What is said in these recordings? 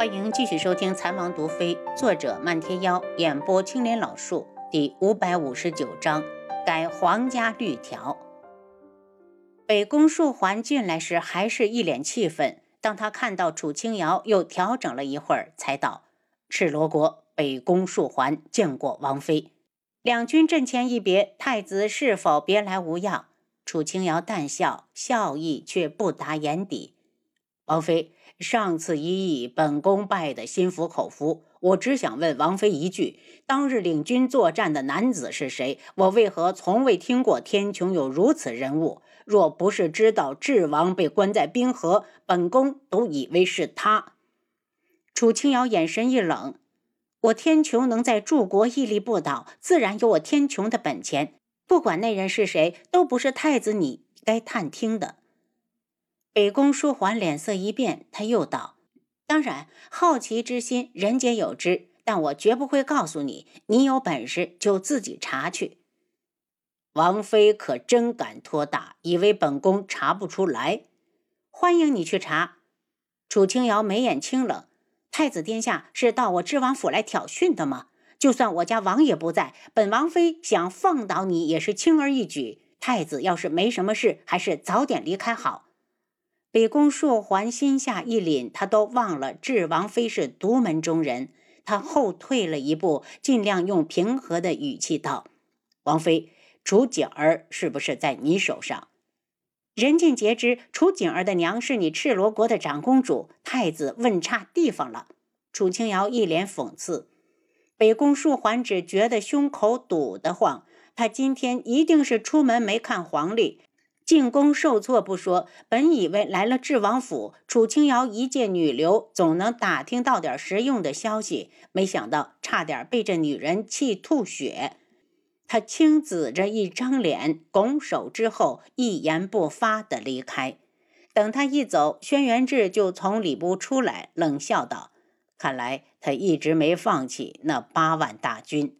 欢迎继续收听《残王毒妃》，作者漫天妖，演播青莲老树，第五百五十九章改皇家律条。北宫树环进来时还是一脸气愤，当他看到楚清瑶，又调整了一会儿，才道：“赤罗国北宫树环见过王妃。”两军阵前一别，太子是否别来无恙？楚清瑶淡笑，笑意却不达眼底。王妃。上次一役，本宫败得心服口服。我只想问王妃一句：当日领军作战的男子是谁？我为何从未听过天穹有如此人物？若不是知道智王被关在冰河，本宫都以为是他。楚清瑶眼神一冷：“我天穹能在柱国屹立不倒，自然有我天穹的本钱。不管那人是谁，都不是太子你该探听的。”北宫书桓脸色一变，他又道：“当然，好奇之心人皆有之，但我绝不会告诉你。你有本事就自己查去。”王妃可真敢托大，以为本宫查不出来？欢迎你去查。楚清瑶眉眼清冷：“太子殿下是到我知王府来挑衅的吗？就算我家王爷不在，本王妃想放倒你也是轻而易举。太子要是没什么事，还是早点离开好。”北宫硕环心下一凛，他都忘了智王妃是独门中人。他后退了一步，尽量用平和的语气道：“王妃，楚景儿是不是在你手上？人尽皆知，楚景儿的娘是你赤罗国的长公主。太子问差地方了。”楚清瑶一脸讽刺。北宫树环只觉得胸口堵得慌，他今天一定是出门没看黄历。进宫受挫不说，本以为来了智王府，楚清瑶一介女流，总能打听到点实用的消息。没想到，差点被这女人气吐血。他青紫着一张脸，拱手之后，一言不发的离开。等他一走，轩辕志就从礼部出来，冷笑道：“看来他一直没放弃那八万大军。”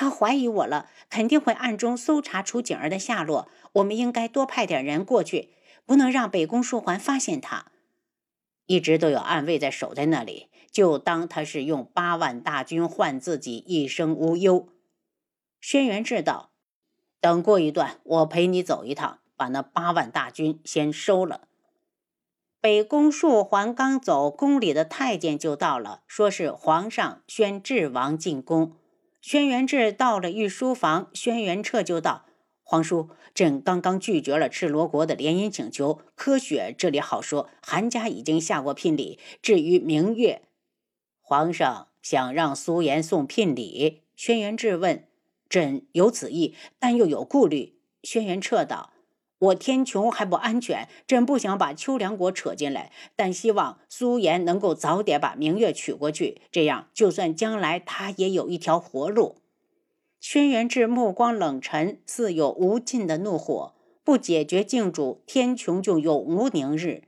他怀疑我了，肯定会暗中搜查楚景儿的下落。我们应该多派点人过去，不能让北宫树环发现他。一直都有暗卫在守在那里，就当他是用八万大军换自己一生无忧。轩辕志道：“等过一段，我陪你走一趟，把那八万大军先收了。”北宫树环刚走，宫里的太监就到了，说是皇上宣智王进宫。轩辕志到了御书房，轩辕彻就道：“皇叔，朕刚刚拒绝了赤罗国的联姻请求。柯雪这里好说，韩家已经下过聘礼。至于明月，皇上想让苏颜送聘礼。”轩辕志问：“朕有此意，但又有顾虑。”轩辕彻道。我天穹还不安全，朕不想把秋凉国扯进来，但希望苏颜能够早点把明月娶过去，这样就算将来他也有一条活路。轩辕志目光冷沉，似有无尽的怒火。不解决靖主，天穹就永无宁日。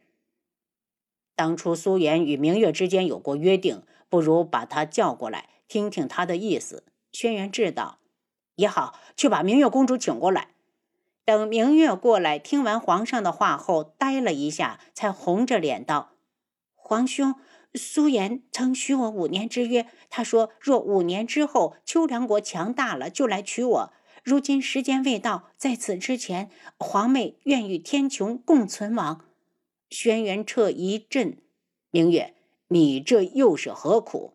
当初苏颜与明月之间有过约定，不如把他叫过来，听听他的意思。轩辕志道：“也好，去把明月公主请过来。”等明月过来，听完皇上的话后，呆了一下，才红着脸道：“皇兄，苏颜曾许我五年之约，他说若五年之后秋凉国强大了，就来娶我。如今时间未到，在此之前，皇妹愿与天穹共存亡。”轩辕彻一震：“明月，你这又是何苦？”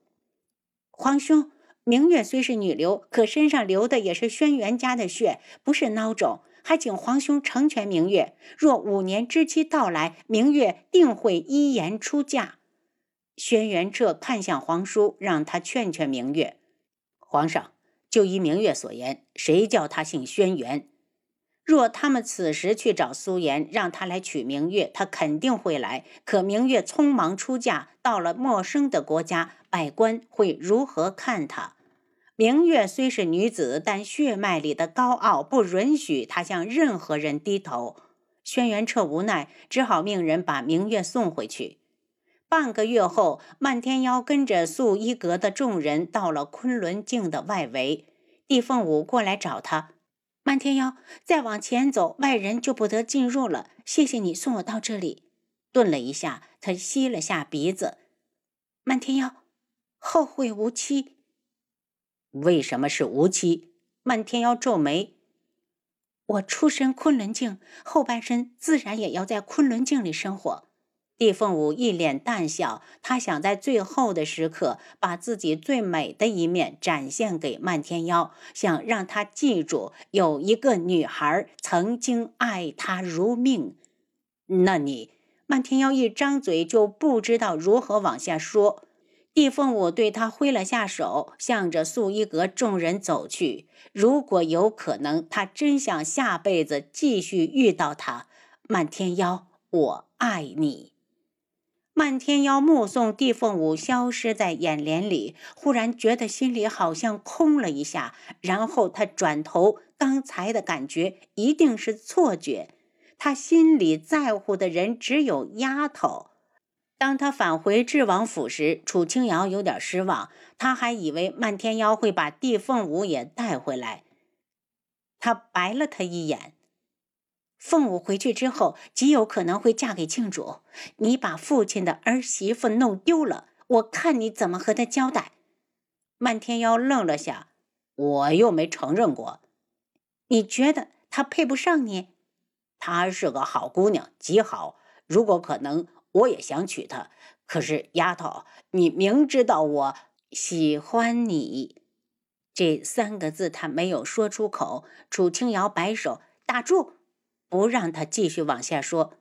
皇兄，明月虽是女流，可身上流的也是轩辕家的血，不是孬种。还请皇兄成全明月。若五年之期到来，明月定会依言出嫁。轩辕彻看向皇叔，让他劝劝明月。皇上，就依明月所言，谁叫他姓轩辕？若他们此时去找苏颜，让他来娶明月，他肯定会来。可明月匆忙出嫁，到了陌生的国家，百官会如何看他？明月虽是女子，但血脉里的高傲不允许她向任何人低头。轩辕彻无奈，只好命人把明月送回去。半个月后，漫天妖跟着素衣阁的众人到了昆仑镜的外围。帝凤舞过来找他，漫天妖再往前走，外人就不得进入了。谢谢你送我到这里。顿了一下，他吸了下鼻子。漫天妖，后会无期。为什么是无期？漫天妖皱眉。我出身昆仑镜，后半生自然也要在昆仑镜里生活。帝凤舞一脸淡笑，他想在最后的时刻把自己最美的一面展现给漫天妖，想让他记住有一个女孩曾经爱他如命。那你，漫天妖一张嘴就不知道如何往下说。帝凤舞对他挥了下手，向着素衣阁众人走去。如果有可能，他真想下辈子继续遇到他。漫天妖，我爱你。漫天妖目送地凤舞消失在眼帘里，忽然觉得心里好像空了一下。然后他转头，刚才的感觉一定是错觉。他心里在乎的人只有丫头。当他返回智王府时，楚清瑶有点失望，他还以为漫天妖会把地凤舞也带回来。他白了他一眼。凤舞回去之后，极有可能会嫁给庆主。你把父亲的儿媳妇弄丢了，我看你怎么和他交代。漫天妖愣了下，我又没承认过。你觉得她配不上你？她是个好姑娘，极好。如果可能，我也想娶她。可是丫头，你明知道我喜欢你，这三个字他没有说出口。楚清瑶摆手，打住。不让他继续往下说，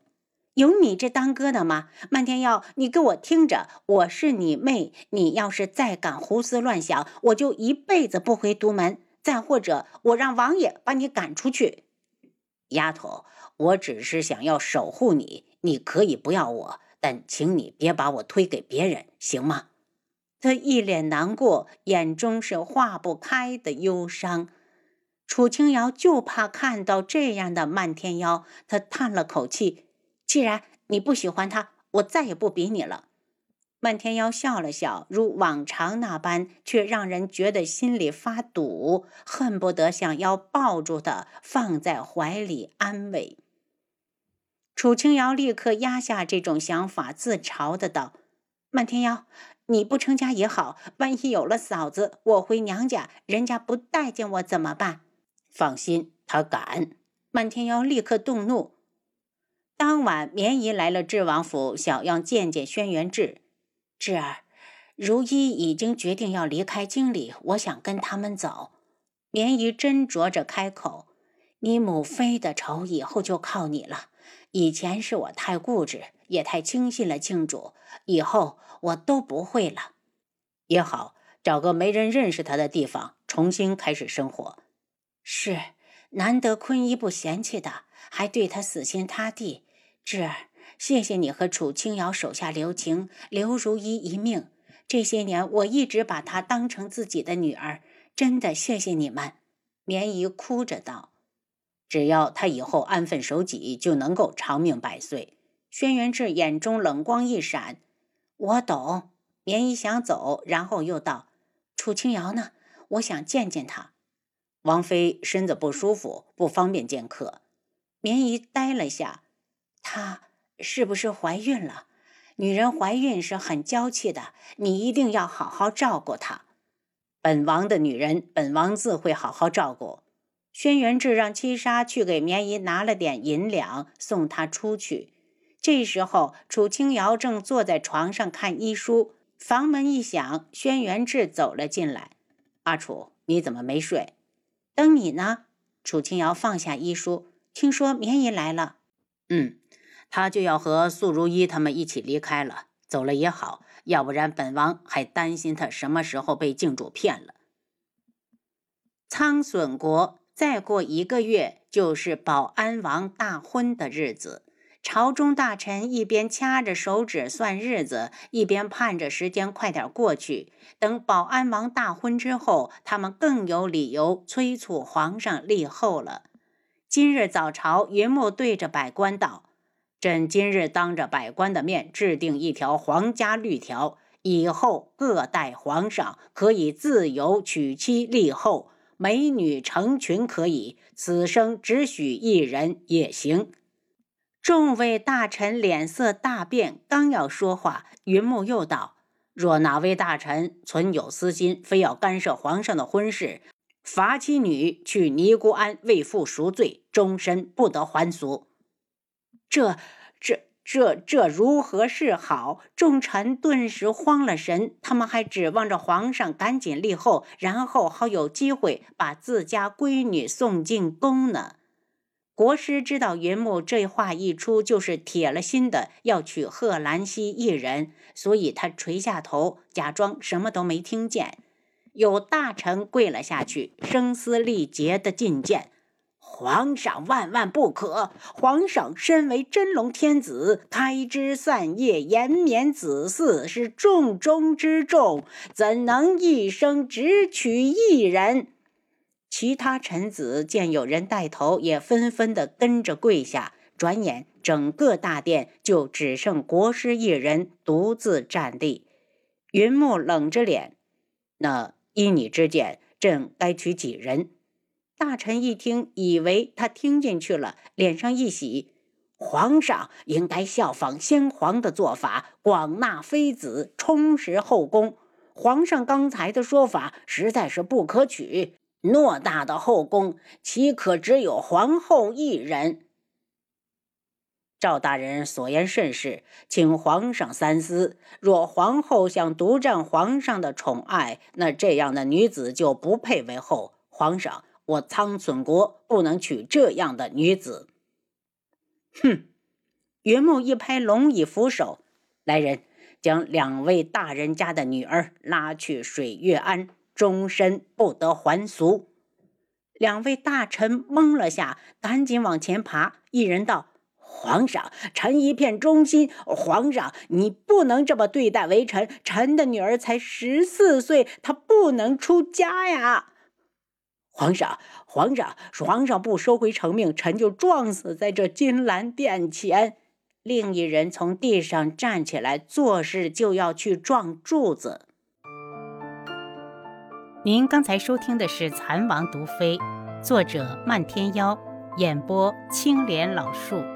有你这当哥的吗？漫天耀，你给我听着，我是你妹，你要是再敢胡思乱想，我就一辈子不回独门。再或者，我让王爷把你赶出去。丫头，我只是想要守护你，你可以不要我，但请你别把我推给别人，行吗？他一脸难过，眼中是化不开的忧伤。楚清瑶就怕看到这样的漫天妖，他叹了口气：“既然你不喜欢他，我再也不比你了。”漫天妖笑了笑，如往常那般，却让人觉得心里发堵，恨不得想要抱住他，放在怀里安慰。楚清瑶立刻压下这种想法，自嘲的道：“漫天妖，你不成家也好，万一有了嫂子，我回娘家，人家不待见我怎么办？”放心，他敢！漫天妖立刻动怒。当晚，绵姨来了智王府，想要见见轩辕志。智儿，如一已经决定要离开京里，我想跟他们走。绵姨斟酌着开口：“你母妃的仇以后就靠你了。以前是我太固执，也太轻信了庆主，以后我都不会了。也好，找个没人认识他的地方，重新开始生活。”是，难得坤一不嫌弃的，还对他死心塌地。智儿，谢谢你和楚清瑶手下留情，留如一一命。这些年，我一直把她当成自己的女儿，真的谢谢你们。绵姨哭着道：“只要她以后安分守己，就能够长命百岁。”轩辕志眼中冷光一闪：“我懂。”绵姨想走，然后又道：“楚清瑶呢？我想见见她。”王妃身子不舒服，不方便见客。绵姨呆了下，她是不是怀孕了？女人怀孕是很娇气的，你一定要好好照顾她。本王的女人，本王自会好好照顾。轩辕志让七杀去给绵姨拿了点银两，送她出去。这时候，楚清瑶正坐在床上看医书，房门一响，轩辕志走了进来。阿楚，你怎么没睡？等你呢，楚清瑶放下医书，听说绵姨来了。嗯，她就要和素如一他们一起离开了，走了也好，要不然本王还担心她什么时候被靖主骗了。苍隼国再过一个月就是保安王大婚的日子。朝中大臣一边掐着手指算日子，一边盼着时间快点过去。等保安王大婚之后，他们更有理由催促皇上立后了。今日早朝，云木对着百官道：“朕今日当着百官的面制定一条皇家律条，以后各代皇上可以自由娶妻立后，美女成群可以，此生只许一人也行。”众位大臣脸色大变，刚要说话，云木又道：“若哪位大臣存有私心，非要干涉皇上的婚事，罚其女去尼姑庵为父赎罪，终身不得还俗。这、这、这、这如何是好？众臣顿时慌了神，他们还指望着皇上赶紧立后，然后好有机会把自家闺女送进宫呢。国师知道云木这话一出，就是铁了心的要娶贺兰溪一人，所以他垂下头，假装什么都没听见。有大臣跪了下去，声嘶力竭的进谏：“皇上万万不可！皇上身为真龙天子，开枝散叶、延绵子嗣是重中之重，怎能一生只娶一人？”其他臣子见有人带头，也纷纷的跟着跪下。转眼，整个大殿就只剩国师一人独自站立。云木冷着脸：“那依你之见，朕该娶几人？”大臣一听，以为他听进去了，脸上一喜：“皇上应该效仿先皇的做法，广纳妃子，充实后宫。皇上刚才的说法实在是不可取。”偌大的后宫，岂可只有皇后一人？赵大人所言甚是，请皇上三思。若皇后想独占皇上的宠爱，那这样的女子就不配为后。皇上，我苍隼国不能娶这样的女子。哼！云木一拍龙椅扶手，来人，将两位大人家的女儿拉去水月庵。终身不得还俗。两位大臣懵了下，赶紧往前爬。一人道：“皇上，臣一片忠心。皇上，你不能这么对待微臣。臣的女儿才十四岁，她不能出家呀！”皇上，皇上，皇上不收回成命，臣就撞死在这金銮殿前。另一人从地上站起来，作势就要去撞柱子。您刚才收听的是《蚕王毒妃》，作者漫天妖，演播青莲老树。